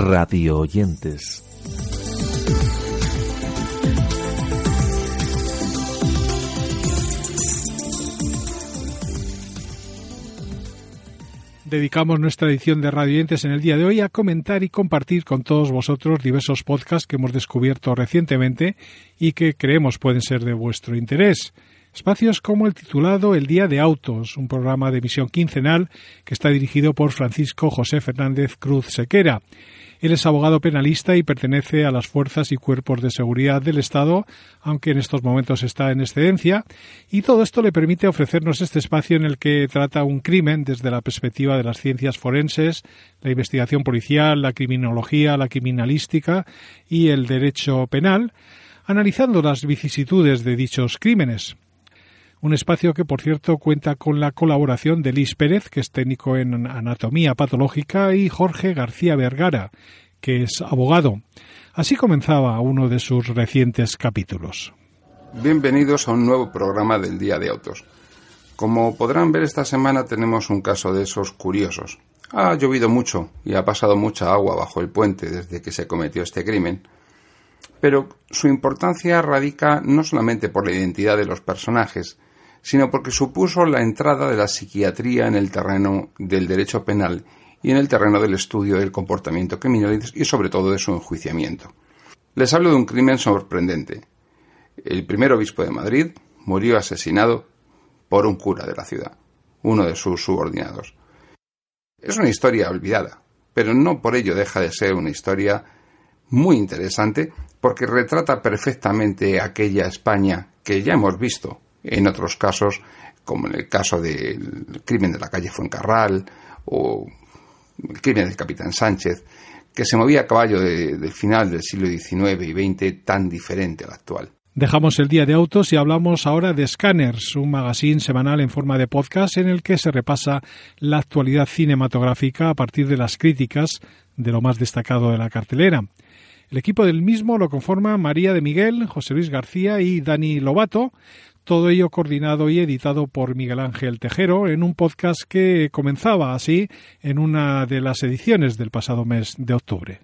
Radio oyentes. Dedicamos nuestra edición de Radio Oyentes en el día de hoy a comentar y compartir con todos vosotros diversos podcasts que hemos descubierto recientemente y que creemos pueden ser de vuestro interés. Espacios como el titulado El Día de Autos, un programa de emisión quincenal que está dirigido por Francisco José Fernández Cruz Sequera. Él es abogado penalista y pertenece a las fuerzas y cuerpos de seguridad del Estado, aunque en estos momentos está en excedencia, y todo esto le permite ofrecernos este espacio en el que trata un crimen desde la perspectiva de las ciencias forenses, la investigación policial, la criminología, la criminalística y el derecho penal, analizando las vicisitudes de dichos crímenes un espacio que, por cierto, cuenta con la colaboración de Liz Pérez, que es técnico en anatomía patológica, y Jorge García Vergara, que es abogado. Así comenzaba uno de sus recientes capítulos. Bienvenidos a un nuevo programa del Día de Autos. Como podrán ver esta semana tenemos un caso de esos curiosos. Ha llovido mucho y ha pasado mucha agua bajo el puente desde que se cometió este crimen, pero su importancia radica no solamente por la identidad de los personajes, sino porque supuso la entrada de la psiquiatría en el terreno del derecho penal y en el terreno del estudio del comportamiento criminal y sobre todo de su enjuiciamiento. Les hablo de un crimen sorprendente. El primer obispo de Madrid murió asesinado por un cura de la ciudad, uno de sus subordinados. Es una historia olvidada, pero no por ello deja de ser una historia muy interesante porque retrata perfectamente aquella España que ya hemos visto en otros casos, como en el caso del crimen de la calle Fuencarral o el crimen del capitán Sánchez, que se movía a caballo del final del siglo XIX y XX tan diferente al actual. Dejamos el día de autos y hablamos ahora de Scanners, un magazine semanal en forma de podcast en el que se repasa la actualidad cinematográfica a partir de las críticas de lo más destacado de la cartelera. El equipo del mismo lo conforma María de Miguel, José Luis García y Dani Lobato, todo ello coordinado y editado por Miguel Ángel Tejero en un podcast que comenzaba así en una de las ediciones del pasado mes de octubre.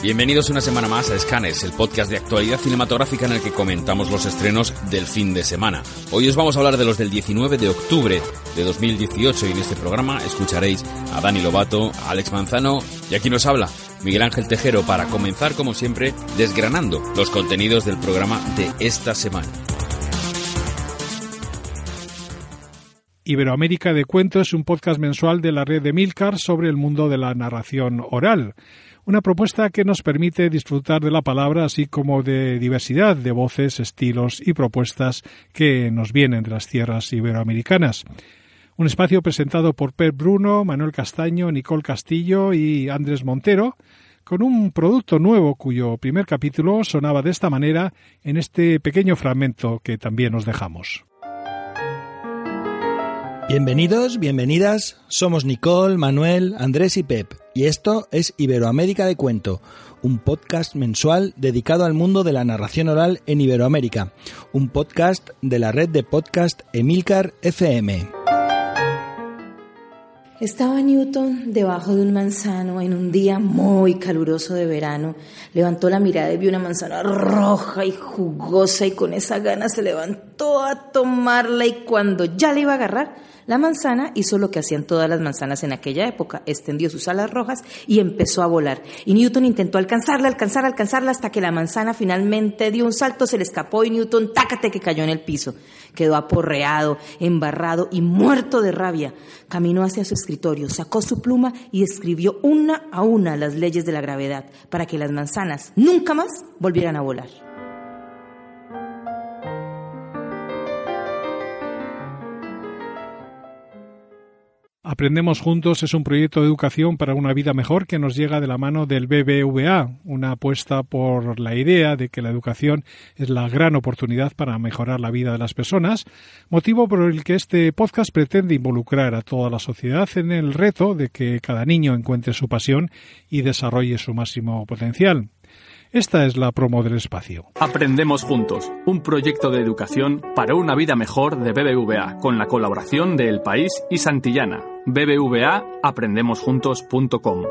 Bienvenidos una semana más a Scanners, el podcast de actualidad cinematográfica en el que comentamos los estrenos del fin de semana. Hoy os vamos a hablar de los del 19 de octubre de 2018 y en este programa escucharéis a Dani Lobato, a Alex Manzano y aquí nos habla Miguel Ángel Tejero para comenzar como siempre desgranando los contenidos del programa de esta semana. Iberoamérica de Cuento es un podcast mensual de la red de Milcar sobre el mundo de la narración oral una propuesta que nos permite disfrutar de la palabra así como de diversidad de voces, estilos y propuestas que nos vienen de las tierras iberoamericanas. Un espacio presentado por Pep Bruno, Manuel Castaño, Nicole Castillo y Andrés Montero, con un producto nuevo cuyo primer capítulo sonaba de esta manera en este pequeño fragmento que también nos dejamos. Bienvenidos, bienvenidas. Somos Nicole, Manuel, Andrés y Pep. Y esto es Iberoamérica de Cuento, un podcast mensual dedicado al mundo de la narración oral en Iberoamérica. Un podcast de la red de podcast Emilcar FM. Estaba Newton debajo de un manzano en un día muy caluroso de verano. Levantó la mirada y vio una manzana roja y jugosa y con esa gana se levantó a tomarla y cuando ya la iba a agarrar, La manzana hizo lo que hacían todas las manzanas en aquella época, extendió sus alas rojas y empezó a volar. Y Newton intentó alcanzarla, alcanzarla, alcanzarla hasta que la manzana finalmente dio un salto, se le escapó y Newton, tácate que cayó en el piso. Quedó aporreado, embarrado y muerto de rabia. Caminó hacia su escritorio, sacó su pluma y escribió una a una las leyes de la gravedad para que las manzanas nunca más volvieran a volar. Aprendemos Juntos es un proyecto de educación para una vida mejor que nos llega de la mano del BBVA, una apuesta por la idea de que la educación es la gran oportunidad para mejorar la vida de las personas, motivo por el que este podcast pretende involucrar a toda la sociedad en el reto de que cada niño encuentre su pasión y desarrolle su máximo potencial. Esta es la promo del espacio. Aprendemos Juntos, un proyecto de educación para una vida mejor de BBVA, con la colaboración de El País y Santillana. BBVA, aprendemosjuntos.com.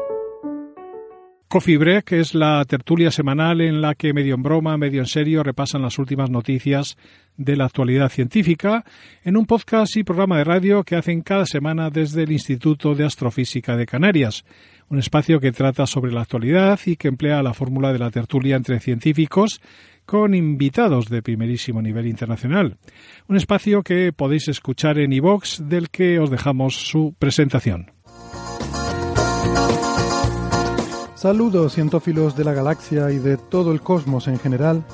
Coffee Break es la tertulia semanal en la que medio en broma, medio en serio repasan las últimas noticias de la actualidad científica en un podcast y programa de radio que hacen cada semana desde el Instituto de Astrofísica de Canarias, un espacio que trata sobre la actualidad y que emplea la fórmula de la tertulia entre científicos con invitados de primerísimo nivel internacional. Un espacio que podéis escuchar en iVox del que os dejamos su presentación. Saludos cientófilos de la galaxia y de todo el cosmos en general,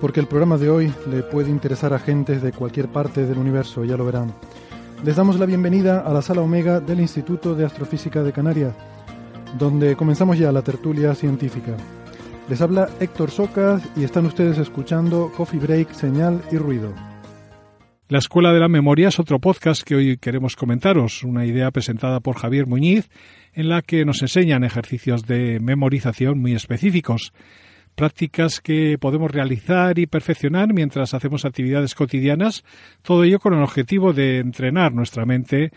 porque el programa de hoy le puede interesar a gentes de cualquier parte del universo, ya lo verán. Les damos la bienvenida a la sala Omega del Instituto de Astrofísica de Canarias, donde comenzamos ya la tertulia científica. Les habla Héctor Socas y están ustedes escuchando Coffee Break, Señal y Ruido. La Escuela de la Memoria es otro podcast que hoy queremos comentaros, una idea presentada por Javier Muñiz en la que nos enseñan ejercicios de memorización muy específicos, prácticas que podemos realizar y perfeccionar mientras hacemos actividades cotidianas, todo ello con el objetivo de entrenar nuestra mente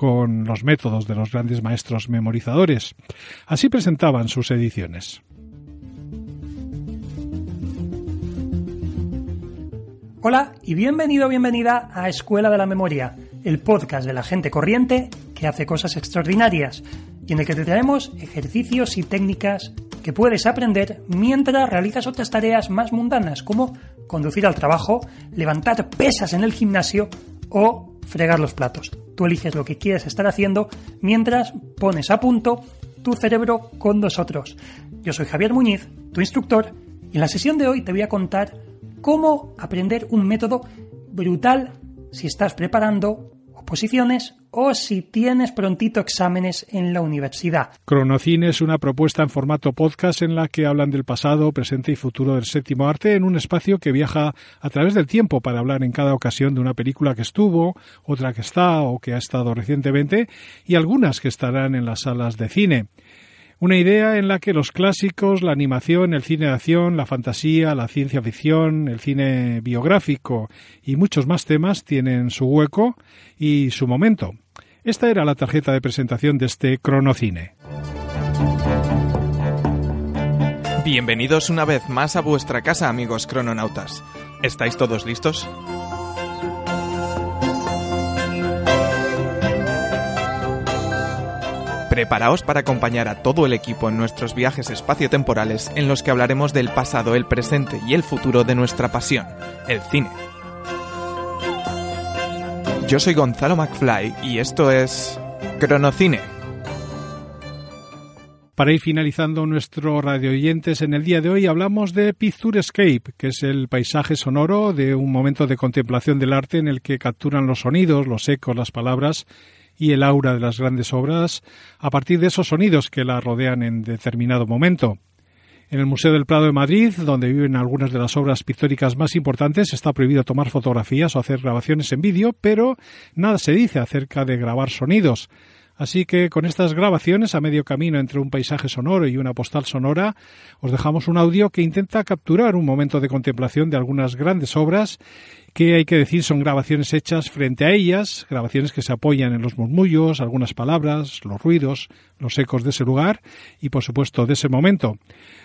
con los métodos de los grandes maestros memorizadores. Así presentaban sus ediciones. Hola y bienvenido o bienvenida a Escuela de la Memoria, el podcast de la gente corriente que hace cosas extraordinarias y en el que te traemos ejercicios y técnicas que puedes aprender mientras realizas otras tareas más mundanas como conducir al trabajo, levantar pesas en el gimnasio o fregar los platos. Tú eliges lo que quieres estar haciendo mientras pones a punto tu cerebro con nosotros. Yo soy Javier Muñiz, tu instructor, y en la sesión de hoy te voy a contar cómo aprender un método brutal si estás preparando o si tienes prontito exámenes en la universidad. Cronocine es una propuesta en formato podcast en la que hablan del pasado, presente y futuro del séptimo arte en un espacio que viaja a través del tiempo para hablar en cada ocasión de una película que estuvo, otra que está o que ha estado recientemente y algunas que estarán en las salas de cine. Una idea en la que los clásicos, la animación, el cine de acción, la fantasía, la ciencia ficción, el cine biográfico y muchos más temas tienen su hueco y su momento. Esta era la tarjeta de presentación de este cronocine. Bienvenidos una vez más a vuestra casa, amigos crononautas. ¿Estáis todos listos? Preparaos para acompañar a todo el equipo en nuestros viajes espaciotemporales en los que hablaremos del pasado, el presente y el futuro de nuestra pasión, el cine. Yo soy Gonzalo McFly y esto es Cronocine. Para ir finalizando nuestro radio oyentes en el día de hoy hablamos de Picturescape, que es el paisaje sonoro de un momento de contemplación del arte en el que capturan los sonidos, los ecos, las palabras y el aura de las grandes obras a partir de esos sonidos que la rodean en determinado momento. En el Museo del Prado de Madrid, donde viven algunas de las obras pictóricas más importantes, está prohibido tomar fotografías o hacer grabaciones en vídeo, pero nada se dice acerca de grabar sonidos. Así que con estas grabaciones a medio camino entre un paisaje sonoro y una postal sonora, os dejamos un audio que intenta capturar un momento de contemplación de algunas grandes obras que hay que decir son grabaciones hechas frente a ellas, grabaciones que se apoyan en los murmullos, algunas palabras, los ruidos, los ecos de ese lugar y por supuesto de ese momento.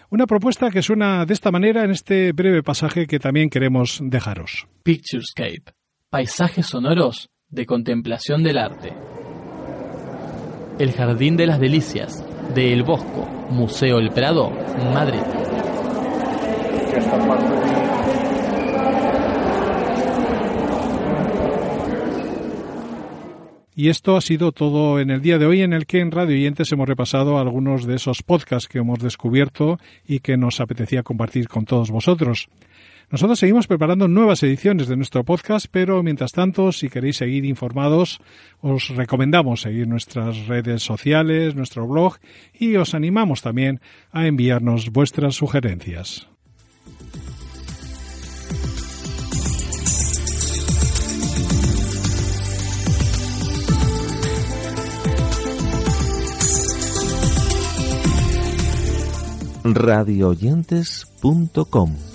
Una propuesta que suena de esta manera en este breve pasaje que también queremos dejaros. Picturescape. Paisajes sonoros de contemplación del arte. El Jardín de las Delicias, de El Bosco, Museo El Prado, Madrid. Y esto ha sido todo en el día de hoy en el que en Radio Oyentes hemos repasado algunos de esos podcasts que hemos descubierto y que nos apetecía compartir con todos vosotros. Nosotros seguimos preparando nuevas ediciones de nuestro podcast, pero mientras tanto, si queréis seguir informados, os recomendamos seguir nuestras redes sociales, nuestro blog y os animamos también a enviarnos vuestras sugerencias. radioyentes.com